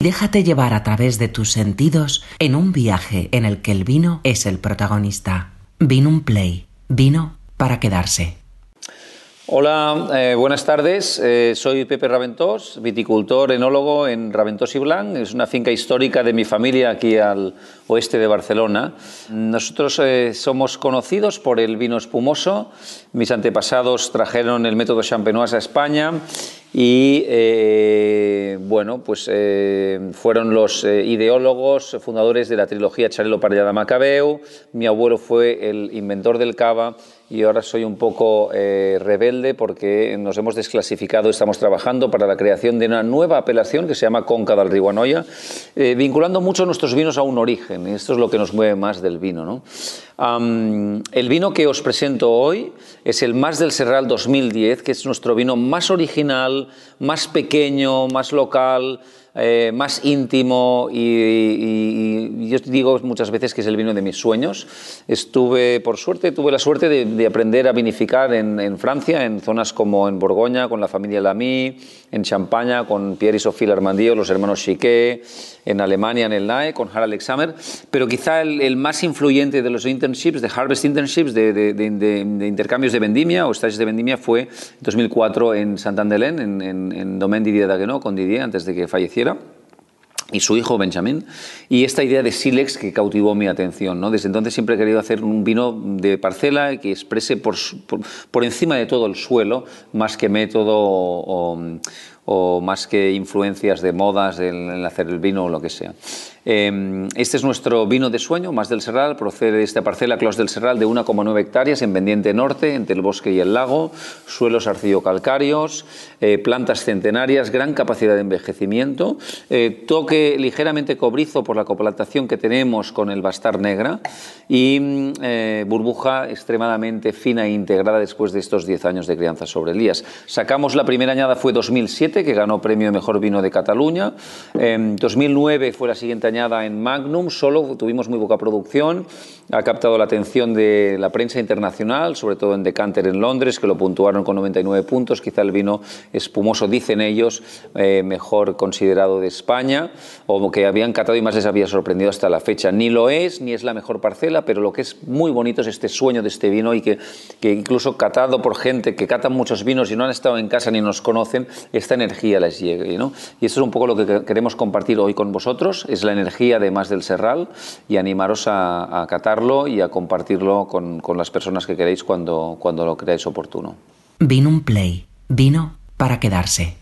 Déjate llevar a través de tus sentidos en un viaje en el que el vino es el protagonista. Vino un play. Vino para quedarse. Hola, eh, buenas tardes. Eh, soy Pepe Raventós, viticultor, enólogo en Raventós y Blanc. Es una finca histórica de mi familia aquí al oeste de Barcelona. Nosotros eh, somos conocidos por el vino espumoso. Mis antepasados trajeron el método champenoise a España y bueno, pues fueron los ideólogos, fundadores de la trilogía Charelo Parellada Macabeu. Mi abuelo fue el inventor del cava y ahora soy un poco eh, rebelde porque nos hemos desclasificado, estamos trabajando para la creación de una nueva apelación que se llama Conca del Riguanoya, eh, vinculando mucho nuestros vinos a un origen, y esto es lo que nos mueve más del vino. ¿no? el vino que os presento hoy es el Más del Serral 2010, que es nuestro vino más original, más pequeño, más local, eh, más íntimo y, yo digo muchas veces que es el vino de mis sueños. Estuve, por suerte, tuve la suerte de, aprender a vinificar en, Francia, en zonas como en Borgoña, con la familia Lamy, en Champaña, con Pierre y Sophie Larmandillo, los hermanos Chiquet, en Alemania, en el NAE, con Harald Examer, pero quizá el, más influyente de los internships, de Harvest Internships, de, intercambios de vendimia o estages de vendimia, fue en 2004 en Saint-Andelin, en, en, en Domaine Didier Daguenot, con Didier, antes de que falleciera y su hijo Benjamin, y esta idea de Silex que cautivó mi atención. ¿no? Desde entonces siempre he querido hacer un vino de parcela que exprese por, por, encima de todo el suelo, más que método o más que influencias de modas en hacer el vino o lo que sea. Em, este es nuestro vino de sueño, más del Serral, procede de esta parcela Clos del Serral de 1,9 hectáreas en pendiente norte, entre el bosque y el lago, suelos arcillo-calcáreos, eh, plantas centenarias, gran capacidad de envejecimiento, eh, toque ligeramente cobrizo por la coplantación que tenemos con el bastar negra. Y mm, eh, burbuja extremadamente fina e integrada después de estos 10 años de crianza sobre Elías. Sacamos la primera añada fue 2007, que ganó premio de mejor vino de Cataluña. En 2009 fue la siguiente añada en Magnum, solo tuvimos muy poca producción, ha captado la atención de la prensa internacional, sobre todo en Decanter en Londres, que lo puntuaron con 99 puntos, quizá el vino espumoso, dicen ellos, eh, mejor considerado de España, o que habían catado y más les había sorprendido hasta la fecha. Ni lo es, ni es la mejor parcela, pero lo que es muy bonito es este sueño de este vino y que, que incluso catado por gente que catan muchos vinos y no han estado en casa ni nos conocen, esta Y eso es un poco lo que queremos compartir hoy con vosotros, es la energía energía de Más del Serral y animaros a, a catarlo y a compartirlo con, con, las personas que queréis cuando, cuando lo creáis oportuno. Vino un play, vino para quedarse.